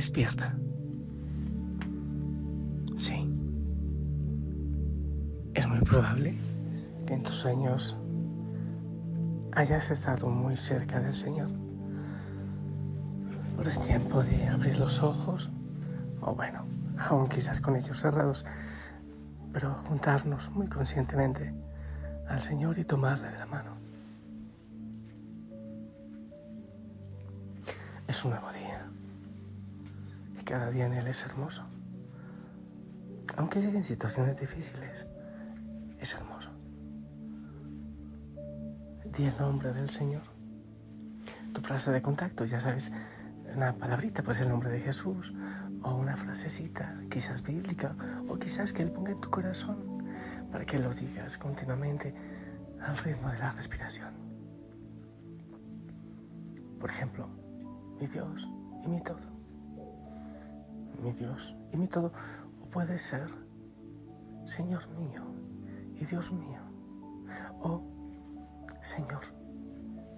Despierta. Sí. Es muy probable que en tus sueños hayas estado muy cerca del Señor. Ahora es tiempo de abrir los ojos, o bueno, aún quizás con ellos cerrados, pero juntarnos muy conscientemente al Señor y tomarle de la mano. Es un nuevo día cada día en Él es hermoso. Aunque lleguen situaciones difíciles, es hermoso. Di el nombre del Señor. Tu frase de contacto, ya sabes, una palabrita, pues el nombre de Jesús, o una frasecita, quizás bíblica, o quizás que Él ponga en tu corazón para que lo digas continuamente al ritmo de la respiración. Por ejemplo, mi Dios y mi todo mi Dios y mi todo, o puede ser Señor mío y Dios mío, o Señor,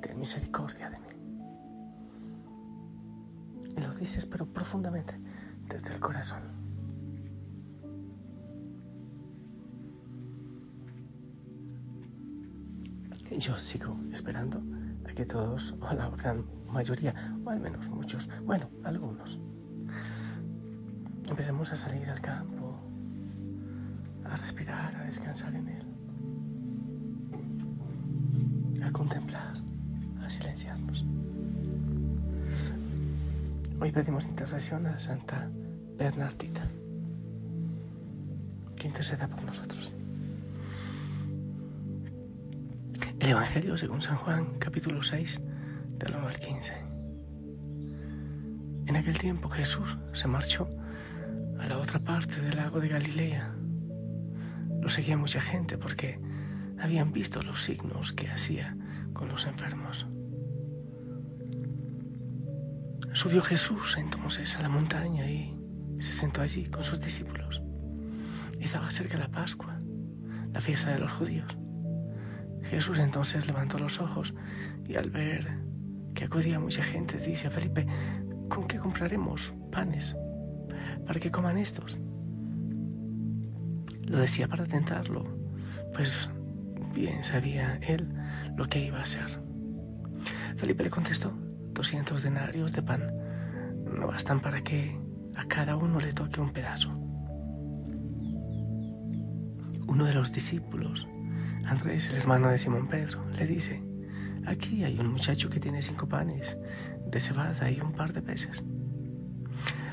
ten misericordia de mí. Y lo dices, pero profundamente, desde el corazón. Yo sigo esperando a que todos, o la gran mayoría, o al menos muchos, bueno, algunos, empecemos a salir al campo, a respirar, a descansar en él, a contemplar, a silenciarnos. Hoy pedimos intercesión a Santa Bernardita, que interceda por nosotros. El Evangelio según San Juan, capítulo 6, del 1 al 15. En aquel tiempo Jesús se marchó a la otra parte del lago de Galilea. Lo seguía mucha gente porque habían visto los signos que hacía con los enfermos. Subió Jesús entonces a la montaña y se sentó allí con sus discípulos. Estaba cerca la Pascua, la fiesta de los judíos. Jesús entonces levantó los ojos y al ver que acudía mucha gente dice a Felipe, ¿con qué compraremos panes para que coman estos. Lo decía para tentarlo, pues bien sabía él lo que iba a hacer. Felipe le contestó, 200 denarios de pan no bastan para que a cada uno le toque un pedazo. Uno de los discípulos, Andrés, el hermano de Simón Pedro, le dice, aquí hay un muchacho que tiene cinco panes de cebada y un par de peces.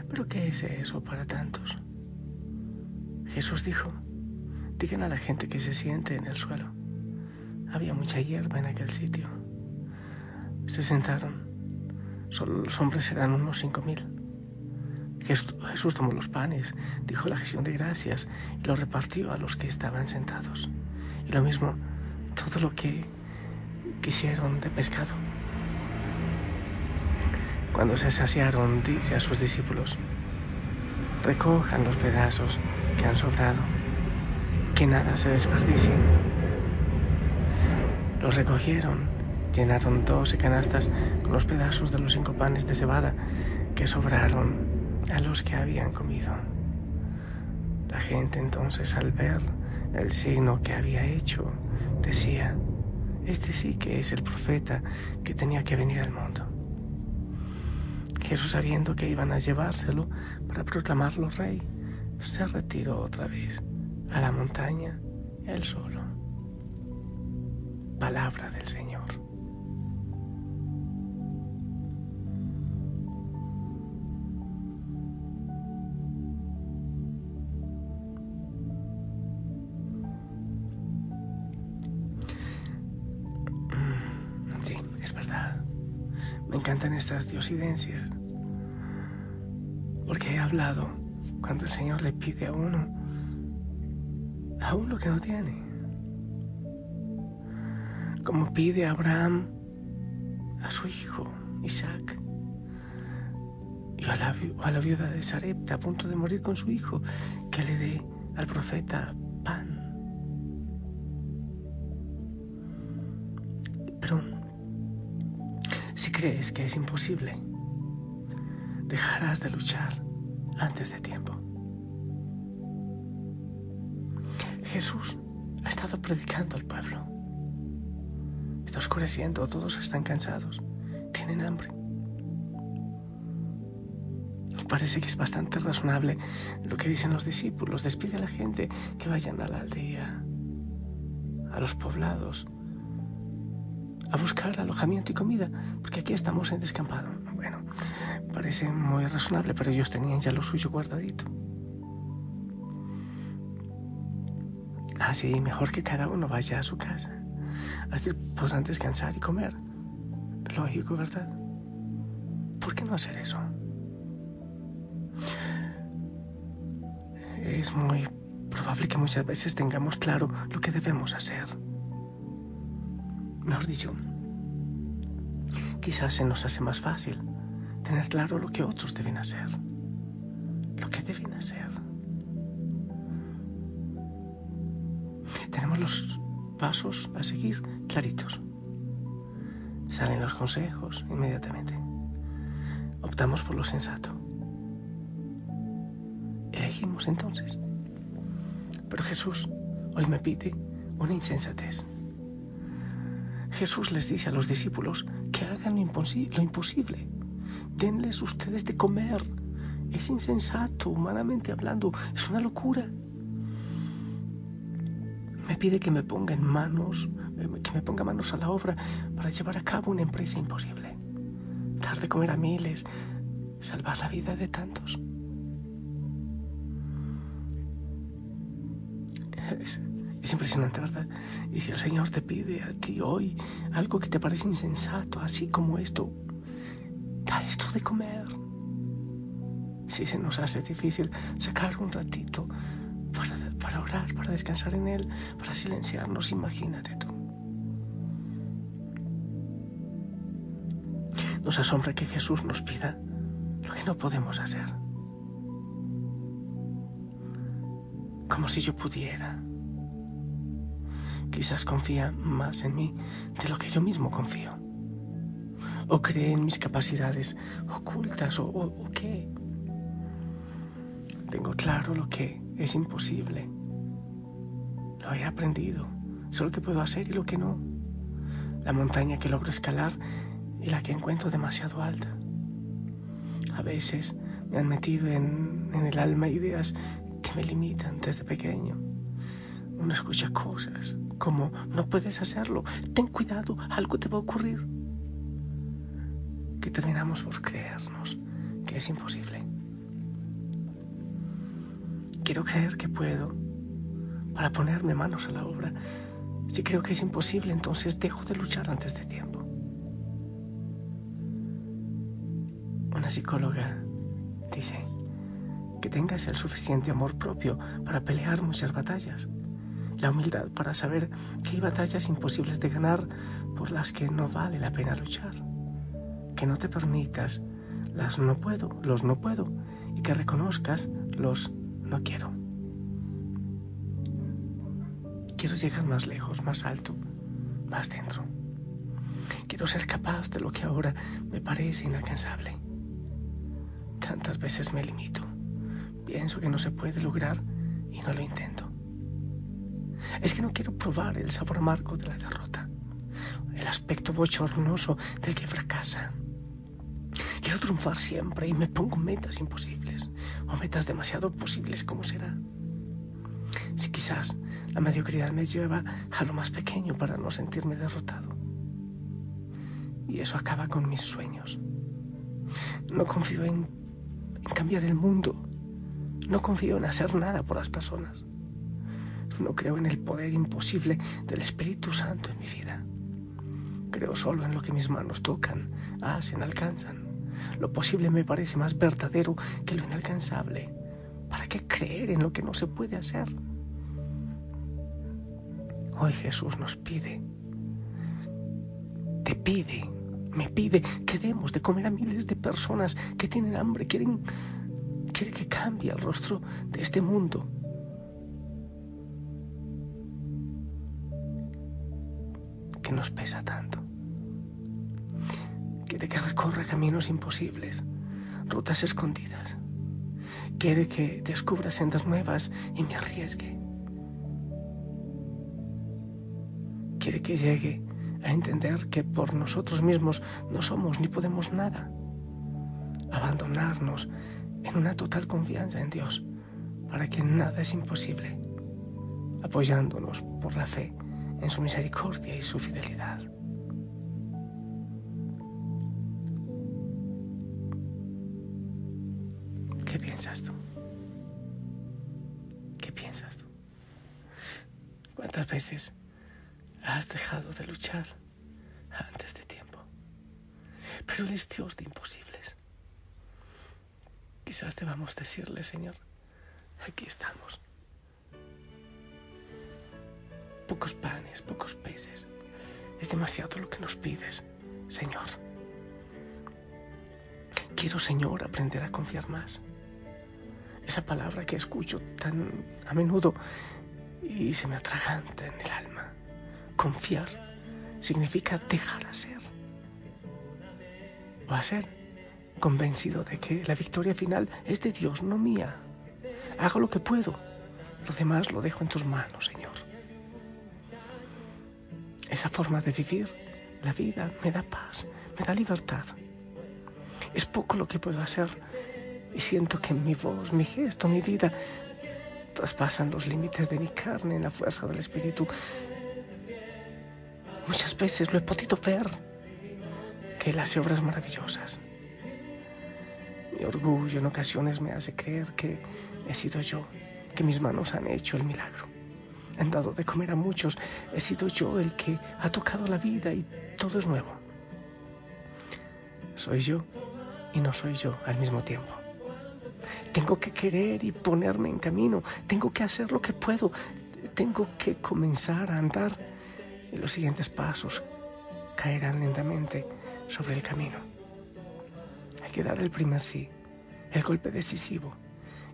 ¿Pero qué es eso para tantos? Jesús dijo, digan a la gente que se siente en el suelo. Había mucha hierba en aquel sitio. Se sentaron. Solo los hombres eran unos cinco mil. Jesús tomó los panes, dijo la acción de gracias y lo repartió a los que estaban sentados. Y lo mismo, todo lo que quisieron de pescado. Cuando se saciaron, dice a sus discípulos, recojan los pedazos que han sobrado, que nada se desperdicie. Los recogieron, llenaron doce canastas con los pedazos de los cinco panes de cebada que sobraron a los que habían comido. La gente entonces al ver el signo que había hecho, decía, este sí que es el profeta que tenía que venir al mundo. Jesús, sabiendo que iban a llevárselo para proclamarlo rey, se retiró otra vez a la montaña él solo. Palabra del Señor. Estas diosidencias. Porque he hablado cuando el Señor le pide a uno aún lo que no tiene. Como pide Abraham a su hijo Isaac y a la, a la viuda de Sarepta a punto de morir con su hijo que le dé al profeta pan. Pero crees que es imposible, dejarás de luchar antes de tiempo. Jesús ha estado predicando al pueblo. Está oscureciendo, todos están cansados, tienen hambre. Parece que es bastante razonable lo que dicen los discípulos. Despide a la gente que vayan a la aldea, a los poblados, a buscar alojamiento y comida, porque aquí estamos en descampado. Bueno, parece muy razonable, pero ellos tenían ya lo suyo guardadito. Así, mejor que cada uno vaya a su casa. Así podrán descansar y comer. Lógico, ¿verdad? ¿Por qué no hacer eso? Es muy probable que muchas veces tengamos claro lo que debemos hacer. Mejor dicho, quizás se nos hace más fácil tener claro lo que otros deben hacer, lo que deben hacer. Tenemos los pasos a seguir claritos. Salen los consejos inmediatamente. Optamos por lo sensato. Elegimos entonces. Pero Jesús hoy me pide una insensatez. Jesús les dice a los discípulos que hagan lo, imposible. Denles ustedes de comer. Es insensato, humanamente hablando. Es una locura. Me pide que me ponga en manos, que me ponga manos a la obra para llevar a cabo una empresa imposible. Dar de comer a miles, salvar la vida de tantos. Es, es impresionante, ¿verdad? Y si el Señor te pide a ti hoy algo que te parece insensato, así como esto, dar esto de comer. Si se nos hace difícil sacar un ratito para, para orar, para descansar en Él, para silenciarnos, imagínate tú. Nos asombra que Jesús nos pida lo que no podemos hacer. Como si yo pudiera quizás confía más en mí de lo que yo mismo confío. O cree en mis capacidades ocultas o, qué. Tengo claro lo que es imposible. Lo he aprendido. Sé lo que puedo hacer y lo que no. La montaña que logro escalar y la que encuentro demasiado alta. A veces me han metido en, en el alma ideas que me limitan desde pequeño. Uno escucha cosas como no puedes hacerlo, ten cuidado, algo te va a ocurrir. Que terminamos por creernos que es imposible. Quiero creer que puedo para ponerme manos a la obra. Si creo que es imposible, entonces dejo de luchar antes de tiempo. Una psicóloga dice que tengas el suficiente amor propio para pelear muchas batallas la humildad para saber que hay batallas imposibles de ganar por las que no vale la pena luchar. Que no te permitas las no puedo, los no puedo, y que reconozcas los no quiero. Quiero llegar más lejos, más alto, más dentro. Quiero ser capaz de lo que ahora me parece inalcanzable. Tantas veces me limito. Pienso que no se puede lograr y no lo intento. Es que no quiero probar el sabor amargo de la derrota, el aspecto bochornoso del que fracasa. Quiero triunfar siempre y me pongo metas imposibles o metas demasiado posibles como será. Si quizás la mediocridad me lleva a lo más pequeño para no sentirme derrotado. Y eso acaba con mis sueños. No confío en, en cambiar el mundo. No confío en hacer nada por las personas. No creo en el poder imposible del Espíritu Santo en mi vida. Creo solo en lo que mis manos tocan, hacen, alcanzan. Lo posible me parece más verdadero que lo inalcanzable. ¿Para qué creer en lo que no se puede hacer? Hoy Jesús nos pide, te pide, me pide que demos de comer a miles de personas que tienen hambre, quieren, quiere que cambie el rostro de este mundo. Que nos pesa tanto. Quiere que recorra caminos imposibles, rutas escondidas. Quiere que descubra sendas nuevas y me arriesgue. Quiere que llegue a entender que por nosotros mismos no somos ni podemos nada. Abandonarnos en una total confianza en Dios para que nada es imposible, apoyándonos por la fe en su misericordia y su fidelidad. ¿Qué piensas tú? ¿Qué piensas tú? ¿Cuántas veces has dejado de luchar antes de tiempo? Pero Él es Dios de imposibles. Quizás debamos decirle, Señor, aquí estamos. Pocos panes, pocos peces. Es demasiado lo que nos pides, Señor. Quiero, Señor, aprender a confiar más esa palabra que escucho tan a menudo y se me atraganta en el alma. Confiar significa dejar hacer. O hacer, convencido de que la victoria final es de Dios, no mía. Hago lo que puedo. Lo demás lo dejo en tus manos, Señor. Esa forma de vivir la vida me da paz, me da libertad. Es poco lo que puedo hacer y siento que mi voz, mi gesto, mi vida traspasan los límites de mi carne en la fuerza del Espíritu. Muchas veces lo he podido ver, que Él hace obras maravillosas. Mi orgullo en ocasiones me hace creer que he sido yo, que mis manos han hecho el milagro. Han dado de comer a muchos, he sido yo el que ha tocado la vida y todo es nuevo. Soy yo y no soy yo al mismo tiempo. Tengo que querer y ponerme en camino. Tengo que hacer lo que puedo. Tengo que comenzar a andar y los siguientes pasos caerán lentamente sobre el camino. Hay que dar el primer sí, el golpe decisivo.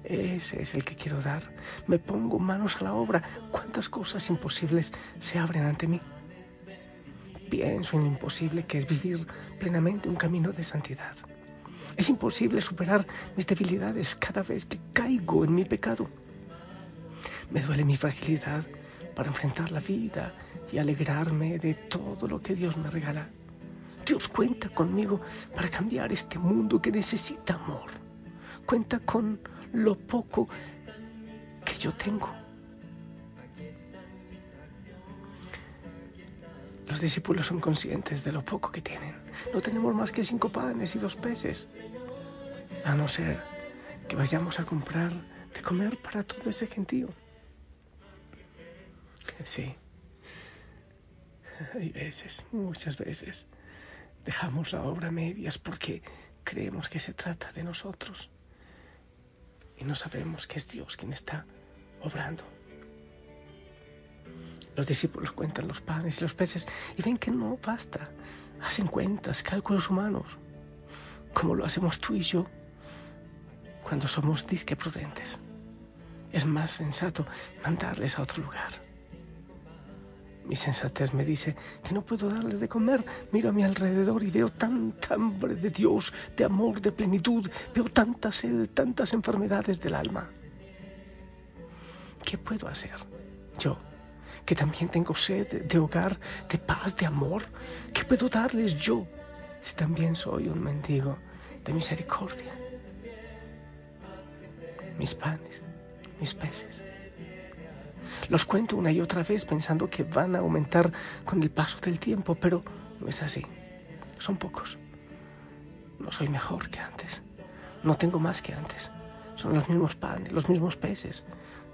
Ese es el que quiero dar. Me pongo manos a la obra. ¿Cuántas cosas imposibles se abren ante mí? Pienso en lo imposible que es vivir plenamente un camino de santidad. Es imposible superar mis debilidades cada vez que caigo en mi pecado. Me duele mi fragilidad para enfrentar la vida y alegrarme de todo lo que Dios me regala. Dios cuenta conmigo para cambiar este mundo que necesita amor. Cuenta con lo poco que yo tengo. Los discípulos son conscientes de lo poco que tienen. No tenemos más que cinco panes y dos peces. A no ser que vayamos a comprar de comer para todo ese gentío. Sí. Hay veces, muchas veces, dejamos la obra medias porque creemos que se trata de nosotros y no sabemos que es Dios quien está obrando. Los discípulos cuentan los panes y los peces y ven que no basta. Hacen cuentas, cálculos humanos, como lo hacemos tú y yo cuando somos disque prudentes. Es más sensato mandarles a otro lugar. Mi sensatez me dice que no puedo darles de comer. Miro a mi alrededor y veo tanta hambre de Dios, de amor, de plenitud. Veo tanta sed, tantas enfermedades del alma. ¿Qué puedo hacer? Yo, que también tengo sed de hogar, de paz, de amor. ¿Qué puedo darles yo si también soy un mendigo de misericordia. Mis panes, mis peces. Los cuento una y otra vez pensando que van a aumentar con el paso del tiempo, pero no es así. Son pocos. No soy mejor que antes. No tengo más que antes. Son los mismos panes, los mismos peces.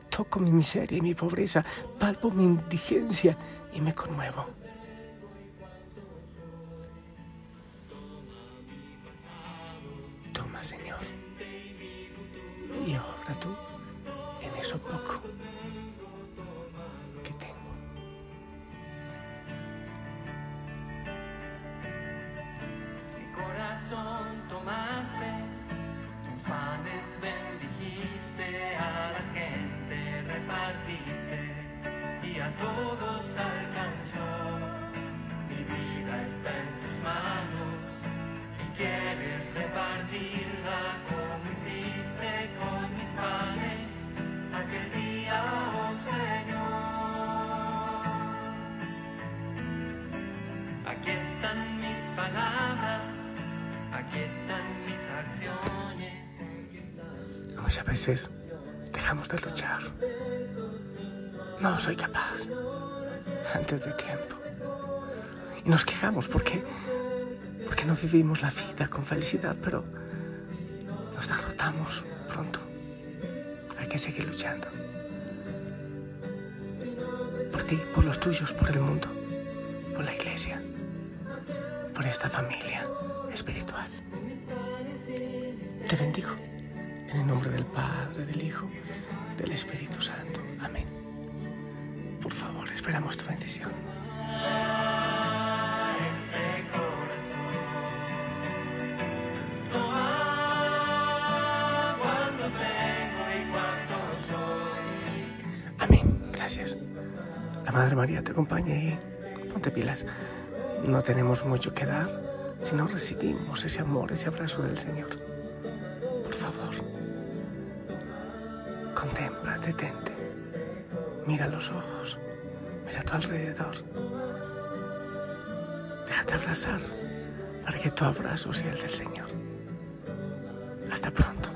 Toco mi miseria y mi pobreza, palpo mi indigencia y me conmuevo. Y a todos alcanzó. Mi vida está en tus manos y quieres repartirla como hiciste con mis panes aquel día, oh Señor. Aquí están mis palabras, aquí están mis acciones. Muchas veces dejamos de luchar. No soy capaz. Antes de tiempo. Y nos quejamos porque, porque no vivimos la vida con felicidad, pero nos derrotamos pronto. Hay que seguir luchando. Por ti, por los tuyos, por el mundo, por la iglesia, por esta familia espiritual. Te bendigo en el nombre del Padre, del Hijo, del Espíritu Santo. Amén. Por favor, esperamos tu bendición. Amén. Gracias. La Madre María te acompañe y ponte pilas. No tenemos mucho que dar si no recibimos ese amor, ese abrazo del Señor. Mira los ojos, mira a tu alrededor. Déjate abrazar para que tu abrazo sea el del Señor. Hasta pronto.